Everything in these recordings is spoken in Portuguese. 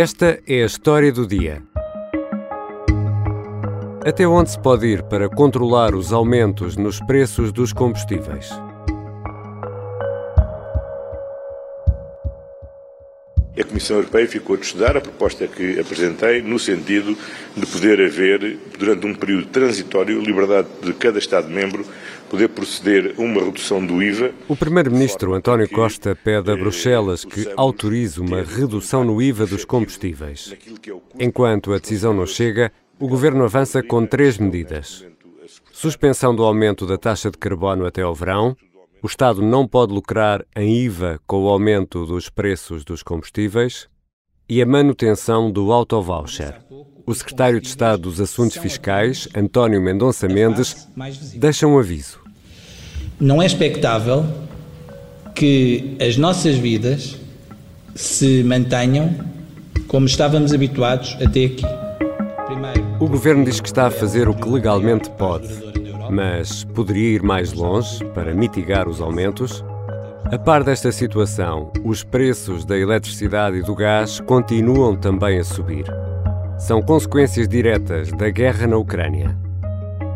Esta é a história do dia. Até onde se pode ir para controlar os aumentos nos preços dos combustíveis? A Comissão Europeia ficou de estudar a proposta que apresentei no sentido de poder haver, durante um período transitório, liberdade de cada Estado-membro poder proceder a uma redução do IVA. O Primeiro-Ministro António Costa pede a Bruxelas que autorize uma redução no IVA dos combustíveis. Enquanto a decisão não chega, o Governo avança com três medidas. Suspensão do aumento da taxa de carbono até ao verão, o Estado não pode lucrar em IVA com o aumento dos preços dos combustíveis e a manutenção do autovoucher. O secretário de Estado dos Assuntos Fiscais, António Mendonça Mendes, deixa um aviso. Não é expectável que as nossas vidas se mantenham como estávamos habituados até aqui. Primeiro, o governo diz que está a fazer o que legalmente pode mas poderia ir mais longe para mitigar os aumentos? A par desta situação, os preços da eletricidade e do gás continuam também a subir. São consequências diretas da guerra na Ucrânia.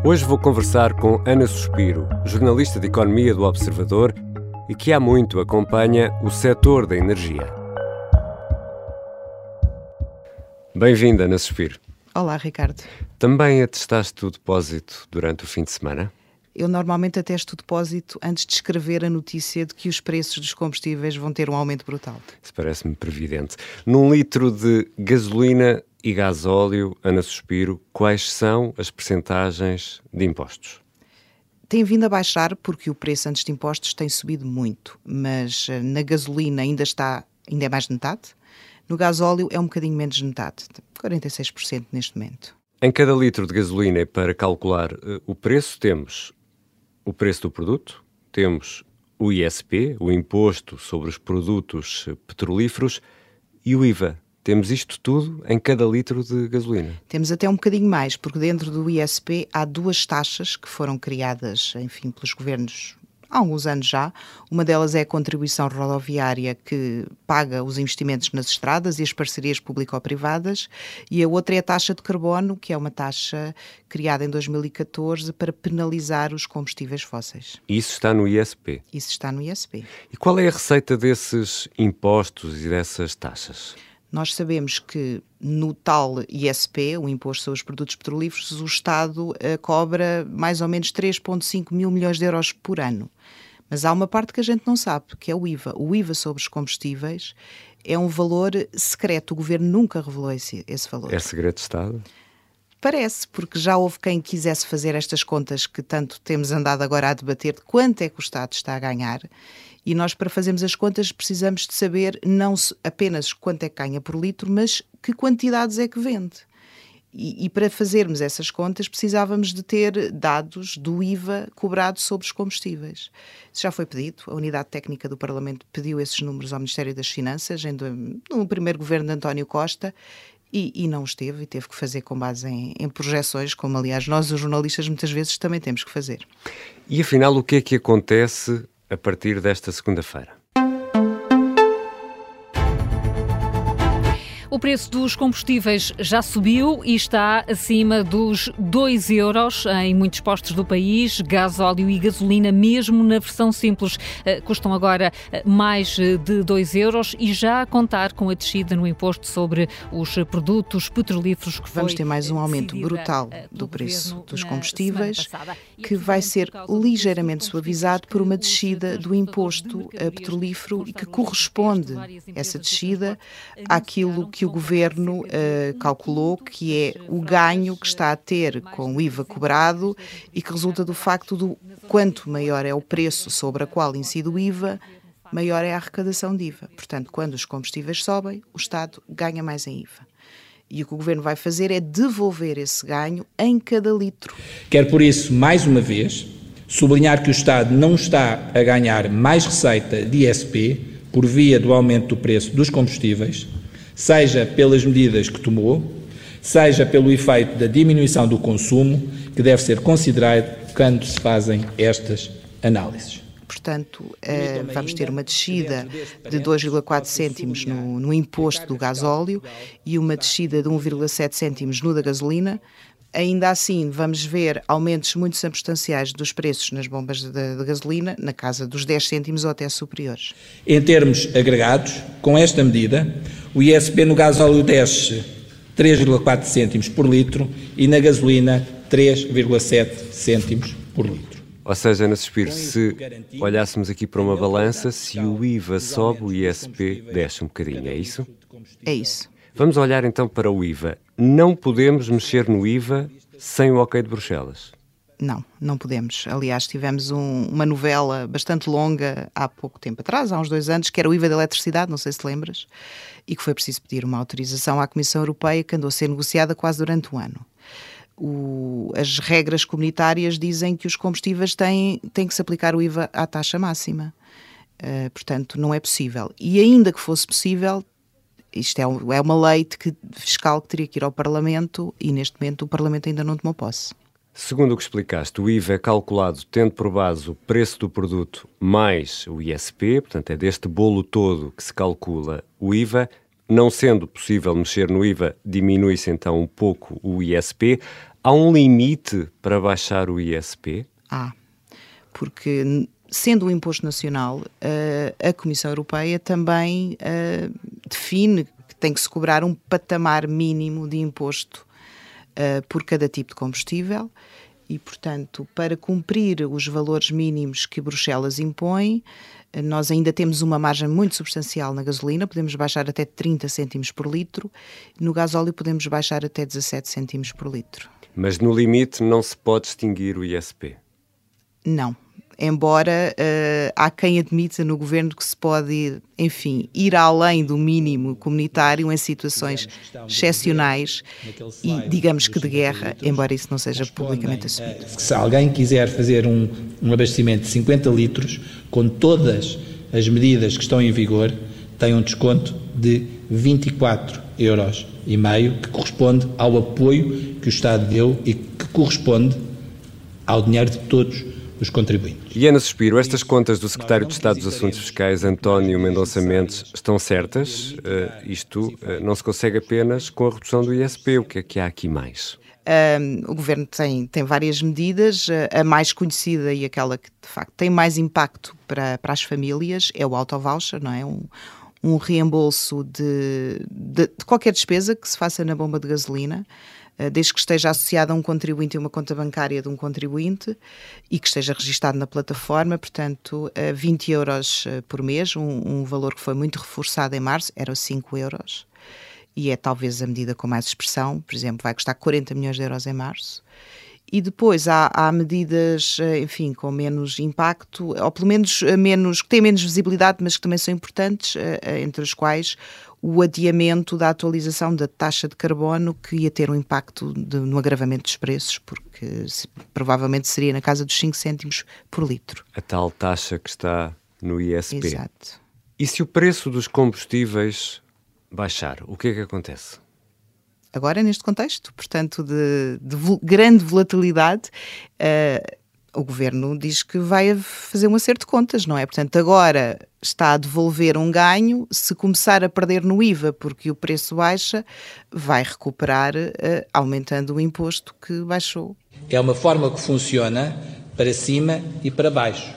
Hoje vou conversar com Ana Suspiro, jornalista de economia do Observador e que há muito acompanha o setor da energia. Bem-vinda, Ana Suspiro. Olá, Ricardo. Também atestaste o depósito durante o fim de semana? Eu normalmente atesto o depósito antes de escrever a notícia de que os preços dos combustíveis vão ter um aumento brutal. Isso parece-me previdente. Num litro de gasolina e gasóleo, Ana Suspiro, quais são as percentagens de impostos? Tem vindo a baixar porque o preço antes de impostos tem subido muito, mas eh, na gasolina ainda está, ainda é mais de metade. No gasóleo é um bocadinho menos de metade, 46% neste momento. Em cada litro de gasolina, para calcular uh, o preço, temos o preço do produto, temos o ISP, o Imposto sobre os Produtos Petrolíferos, e o IVA. Temos isto tudo em cada litro de gasolina. Temos até um bocadinho mais, porque dentro do ISP há duas taxas que foram criadas, enfim, pelos governos há alguns anos já. Uma delas é a contribuição rodoviária que paga os investimentos nas estradas e as parcerias público-privadas, e a outra é a taxa de carbono, que é uma taxa criada em 2014 para penalizar os combustíveis fósseis. Isso está no ISP? Isso está no ISP. E qual é a receita desses impostos e dessas taxas? Nós sabemos que no tal ISP, o Imposto sobre os Produtos Petrolíferos, o Estado uh, cobra mais ou menos 3,5 mil milhões de euros por ano. Mas há uma parte que a gente não sabe, que é o IVA. O IVA sobre os combustíveis é um valor secreto. O governo nunca revelou esse, esse valor. É segredo de Estado? Parece, porque já houve quem quisesse fazer estas contas que tanto temos andado agora a debater de quanto é que o Estado está a ganhar e nós, para fazermos as contas, precisamos de saber não apenas quanto é que ganha por litro, mas que quantidades é que vende. E, e, para fazermos essas contas precisávamos de ter dados do IVA cobrado sobre os combustíveis. Isso já foi pedido, a Unidade Técnica do Parlamento pediu esses números ao Ministério das Finanças em, no primeiro governo de António Costa e, e, não esteve e teve que fazer com base em, em projeções, como aliás nós, os jornalistas, muitas vezes também temos que fazer. E afinal, o que é que acontece a partir desta segunda-feira. Preço dos combustíveis já subiu e está acima dos 2 euros em muitos postos do país. Gás, óleo e gasolina, mesmo na versão simples, eh, custam agora eh, mais de 2 euros e já a contar com a descida no imposto sobre os produtos petrolíferos que Vamos ter mais um aumento brutal eh, do preço dos combustíveis, que vai ser ligeiramente suavizado por uma descida do imposto petrolífero e que corresponde essa descida àquilo que o governo uh, calculou que é o ganho que está a ter com o IVA cobrado e que resulta do facto do quanto maior é o preço sobre a qual incide o IVA, maior é a arrecadação de IVA. Portanto, quando os combustíveis sobem, o Estado ganha mais em IVA. E o que o governo vai fazer é devolver esse ganho em cada litro. Quero por isso, mais uma vez, sublinhar que o Estado não está a ganhar mais receita de ISP por via do aumento do preço dos combustíveis, seja pelas medidas que tomou, seja pelo efeito da diminuição do consumo, que deve ser considerado quando se fazem estas análises. portanto, uh, vamos ter uma descida de 2,4 cêntimos no, no imposto do gasóleo e uma descida de 1,7 cêntimos no da gasolina, Ainda assim, vamos ver aumentos muito substanciais dos preços nas bombas de, de, gasolina, na casa dos 10 cêntimos ou até superiores. Em termos agregados, com esta medida, o ISP no gasóleo desce 3,4 cêntimos por litro e na gasolina 3,7 cêntimos por litro. Ou seja, Ana Suspiro, se olhássemos aqui para uma balança, se o IVA sobe, o ISP desce um bocadinho, é isso? É isso. Vamos olhar então para o IVA. Não podemos mexer no IVA sem o ok de Bruxelas. Não, não podemos. Aliás, tivemos um, uma novela bastante longa há pouco tempo atrás, há uns dois anos, que era o IVA da eletricidade, não sei se lembras, e que foi preciso pedir uma autorização à Comissão Europeia que andou a ser negociada quase durante um ano. O, as regras comunitárias dizem que os combustíveis têm, têm que se aplicar o IVA à taxa máxima. Uh, portanto, não é possível. E ainda que fosse possível, isto é, é uma lei que, fiscal que teria que ir ao Parlamento e neste momento o Parlamento ainda não tomou posse. Segundo o que explicaste, o IVA é calculado tendo por base o preço do produto mais o ISP, portanto é deste bolo todo que se calcula o IVA. Não sendo possível mexer no IVA, diminui-se então um pouco o ISP. Há um limite para baixar o ISP? Há, porque sendo um imposto nacional, eh, a Comissão Europeia também eh, define que tem que se cobrar um patamar mínimo de imposto eh, por cada tipo de combustível e, portanto, para cumprir os valores mínimos que Bruxelas impõe, nós ainda temos uma margem muito substancial na gasolina, podemos baixar até 30 cêntimos por litro, no gasóleo podemos baixar até 17 cêntimos por litro. Mas no limite não se pode extinguir o ISP? Não, embora uh, há quem admita no governo que se pode, enfim, ir além do mínimo comunitário em situações excepcionais e, digamos que de guerra, embora isso não seja publicamente assumido. Se alguém quiser fazer um, um abastecimento de 50 litros, com todas as medidas que estão em vigor, tem um desconto de 24 euros e meio, que corresponde ao apoio que o Estado deu e que corresponde ao dinheiro de todos dos contribuintes. E Ana Suspiro, estas contas do Secretário de Estado dos Assuntos Fiscais, António Mendonça Mendes, estão certas? Uh, isto uh, não se consegue apenas com a redução do ISP. O que é que há aqui mais? Um, o governo tem, tem várias medidas. A mais conhecida e aquela que de facto tem mais impacto para, para as famílias é o auto-voucher, não é? Um, um reembolso de, de, de, qualquer despesa que se faça na bomba de gasolina. Eh, desde que esteja associado a um contribuinte e uma conta bancária de um contribuinte e que esteja registado na plataforma, portanto, 20 euros eh, por mês, um, um valor que foi muito reforçado em março, era 5 euros e é talvez a medida com mais expressão, por exemplo, vai custar 40 milhões de euros em março. E depois há, há, medidas, eh, enfim, com menos impacto, ou pelo menos menos, que têm menos visibilidade, mas que também são importantes, entre as quais o adiamento da atualização da taxa de carbono que ia ter um impacto de, no agravamento dos preços, porque se, provavelmente seria na casa dos 5 cêntimos por litro. A tal taxa que está no ISP. Exato. E se o preço dos combustíveis baixar, o que é que acontece? Agora, neste contexto, portanto, de, de grande volatilidade, uh, o governo diz que vai fazer um acerto de contas, não é? Portanto, agora está a devolver um ganho, se começar a perder no IVA porque o preço baixa, vai recuperar uh, aumentando o imposto que baixou. É uma forma que funciona para cima e para baixo.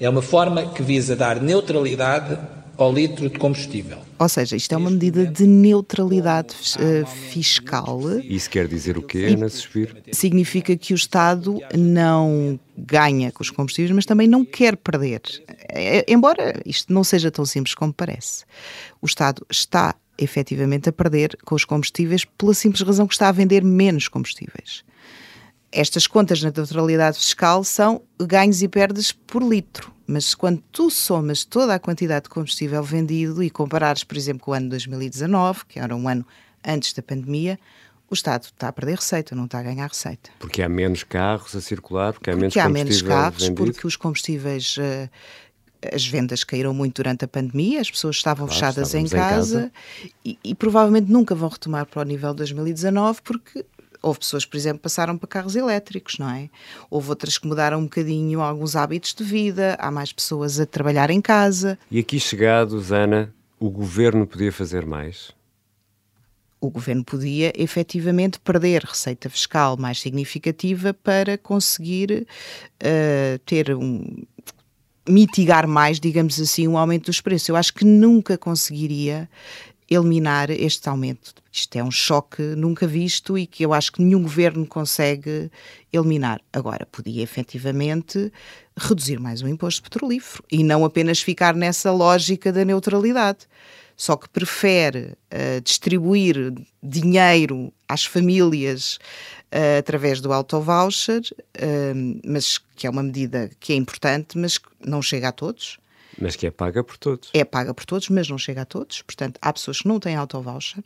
É uma forma que visa dar neutralidade ao litro de combustível. Ou seja, isto é uma medida de neutralidade uh, fiscal. Isso quer dizer o quê, Ana Suspiro? Significa que o Estado não ganha com os combustíveis, mas também não quer perder. É, embora isto não seja tão simples como parece. O Estado está efetivamente a perder com os combustíveis pela simples razão que está a vender menos combustíveis. Estas contas na neutralidade fiscal são ganhos e perdas por litro. Mas quando tu somas toda a quantidade de combustível vendido e comparares, por exemplo, com o ano 2019, que era um ano antes da pandemia, o Estado está a perder receita, não está a ganhar receita. Porque há menos carros a circular, porque há porque menos há menos carros, vendido. porque os combustíveis. Uh, as vendas caíram muito durante a pandemia, as pessoas estavam Claro, fechadas em estávamos em casa, casa. E, e provavelmente nunca vão retomar para o nível de 2019 porque Houve pessoas, por exemplo, que passaram para carros elétricos, não é? Houve outras que mudaram um bocadinho alguns hábitos de vida, há mais pessoas a trabalhar em casa. E aqui chegados, Ana, o governo podia fazer mais? o governo podia efetivamente perder receita fiscal mais significativa para conseguir uh, ter um mitigar mais, digamos assim, um aumento dos preços. Eu acho que nunca conseguiria eliminar este aumento. Isto é um choque nunca visto e que eu acho que nenhum governo consegue eliminar. Agora, podia efetivamente reduzir mais o imposto petrolífero e não apenas ficar nessa lógica da neutralidade só que prefere uh, distribuir dinheiro às famílias uh, através do auto-voucher, uh, mas que é uma medida que é importante, mas que não chega a todos. Mas que é paga por todos. É paga por todos, mas não chega a todos. Portanto, há pessoas que não têm auto-voucher.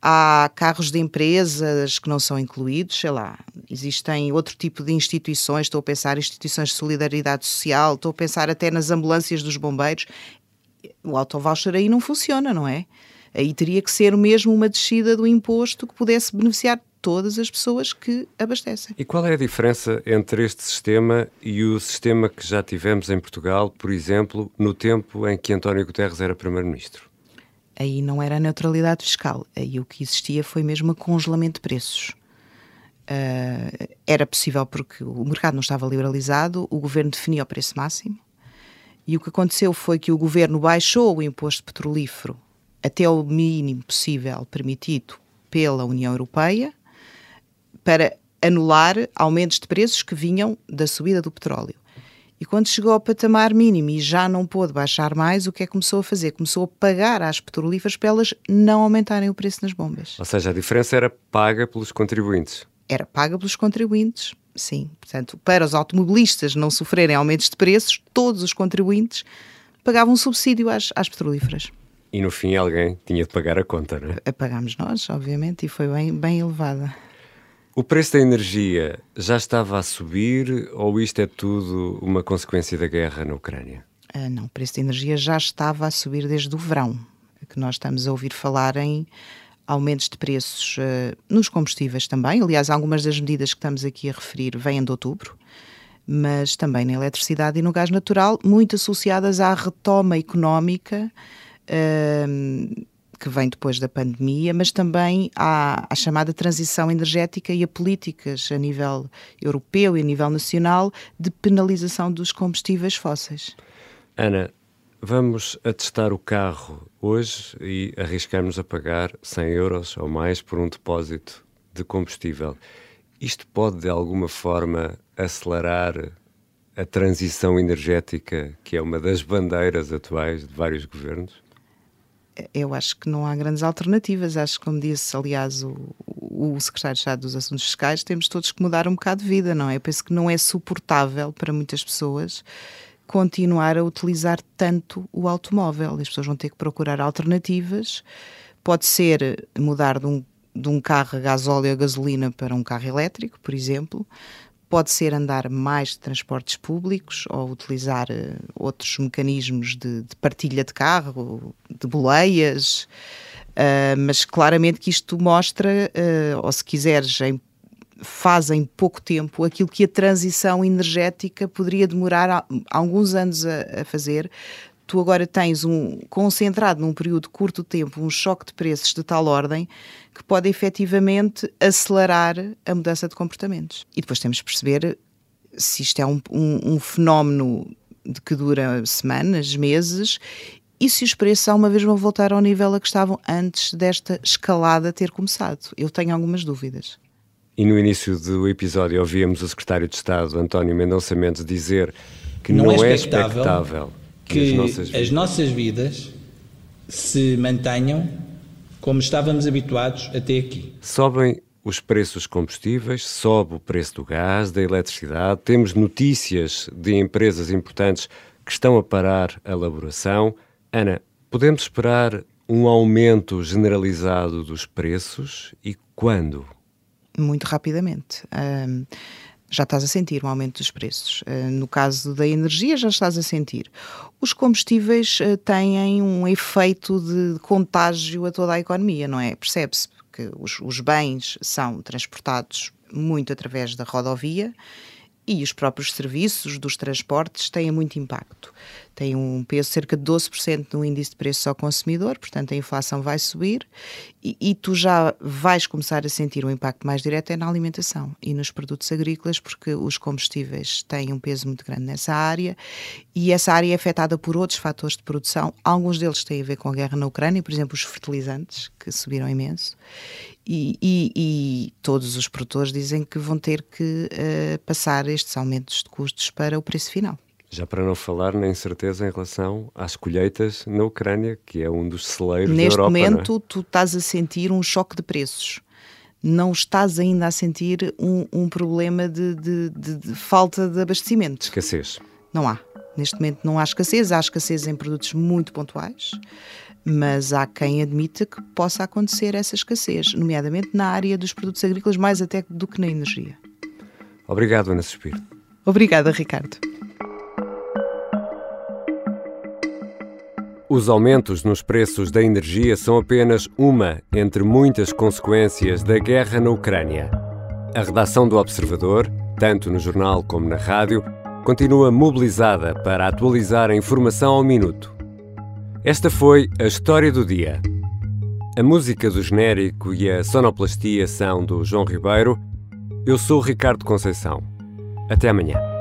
Há carros de empresas que não são incluídos, sei lá, existem outro tipo de instituições, estou a pensar instituições de solidariedade social, estou a pensar até nas ambulâncias dos bombeiros o auto-voucher aí não funciona, não é? Aí teria que ser mesmo uma descida do imposto que pudesse beneficiar todas as pessoas que abastecem. E qual é a diferença entre este sistema e o sistema que já tivemos em Portugal, por exemplo, no tempo em que António Guterres era Primeiro-Ministro? Aí não era a neutralidade fiscal, aí o que existia foi mesmo o congelamento de preços. Uh, era possível porque o mercado não estava liberalizado, o governo definia o preço máximo, e o que aconteceu foi que o governo baixou o imposto petrolífero até o mínimo possível permitido pela União Europeia para anular aumentos de preços que vinham da subida do petróleo. E quando chegou ao patamar mínimo e já não pôde baixar mais, o que é que começou a fazer? Começou a pagar às petrolíferas para elas não aumentarem o preço nas bombas. Ou seja, a diferença era paga pelos contribuintes. Era paga pelos contribuintes sim. Portanto, para os automobilistas não sofrerem aumentos de preços, todos os contribuintes pagavam um subsídio às, às petrolíferas. E no fim alguém tinha de pagar a conta, não é? Pagámos nós, obviamente, e foi bem, bem elevada. O preço da energia já estava a subir ou isto é tudo uma consequência da guerra na Ucrânia? Ah, não, o preço da energia já estava a subir desde o verão, que nós estamos a ouvir falar em aumentos de preços uh, nos combustíveis também. Aliás, algumas das medidas que estamos aqui a referir vêm de outubro, mas também na eletricidade e no gás natural, muito associadas à retoma económica. Uh, que vem depois da pandemia, mas também à, à, chamada transição energética e a políticas a nível europeu e a nível nacional de penalização dos combustíveis fósseis. Ana, Vamos a testar o carro hoje e arriscamos a pagar 100 euros ou mais por um depósito de combustível. Isto pode, de alguma forma, acelerar a transição energética, que é uma das bandeiras atuais de vários governos? Eu acho que não há grandes alternativas. Acho que, como disse, aliás, o, o secretário de Estado dos Assuntos Fiscais, temos todos que mudar um bocado de vida, não é? Eu penso que não é suportável para muitas pessoas continuar a utilizar tanto o automóvel. As pessoas vão ter que procurar alternativas. Pode ser mudar de um, de um carro a gasóleo a gasolina para um carro elétrico, por exemplo. Pode ser andar mais de transportes públicos ou utilizar uh, outros mecanismos de, de, partilha de carro, de boleias. Uh, mas claramente que isto mostra, uh, ou se quiseres, em faz em pouco tempo aquilo que a transição energética poderia demorar alguns anos a, a fazer. Tu agora tens um concentrado num período curto de tempo um choque de preços de tal ordem que pode efetivamente acelerar a mudança de comportamentos. E depois temos de perceber se isto é um, um, um fenómeno de que dura semanas, meses, e se os preços alguma vez vão voltar ao nível a que estavam antes desta escalada ter começado. Eu tenho algumas dúvidas. E no início do episódio ouvíamos o secretário de Estado, António Mendonça Mendes, dizer que não, não é, expectável, é expectável que, as nossas, as nossas vidas se mantenham como estávamos habituados até aqui. Sobem os preços dos combustíveis, sobe o preço do gás, da eletricidade, temos notícias de empresas importantes que estão a parar a elaboração. Ana, podemos esperar um aumento generalizado dos preços e quando? muito rapidamente. Um, já estás a sentir um aumento dos preços. Uh, no caso da energia, já estás a sentir. Os combustíveis uh, têm um efeito de contágio a toda a economia, não é? Percebe-se porque os, os bens são transportados muito através da rodovia e os próprios serviços dos transportes têm muito impacto. Tem um peso cerca de 12% no índice de preços ao consumidor, portanto a inflação vai subir e, e, tu já vais começar a sentir o impacto mais direto é na alimentação e nos produtos agrícolas, porque os combustíveis têm um peso muito grande nessa área e essa área é afetada por outros fatores de produção. Alguns deles têm a ver com a guerra na Ucrânia, por exemplo, os fertilizantes, que subiram imenso, e, e, e, todos os produtores dizem que vão ter que uh, passar estes aumentos de custos para o preço final. Já para não falar na incerteza em relação às colheitas na Ucrânia, que é um dos celeiros Neste da Europa. Neste momento, é? tu estás a sentir um choque de preços. Não estás ainda a sentir um, um problema de, de, de, de falta de abastecimento. Escassez. Não há. Neste momento não há escassez, há escassez em produtos muito pontuais mas há quem admita que possa acontecer essa escassez, nomeadamente na área dos produtos agrícolas, mais até do que na energia. Obrigado, Ana Suspiro. Obrigada, Ricardo. Os aumentos nos preços da energia são apenas uma entre muitas consequências da guerra na Ucrânia. A redação do Observador, tanto no jornal como na rádio, continua mobilizada para atualizar a informação ao minuto. Esta foi a história do dia. A música do genérico e a sonoplastia são do João Ribeiro. Eu sou Ricardo Conceição. Até amanhã.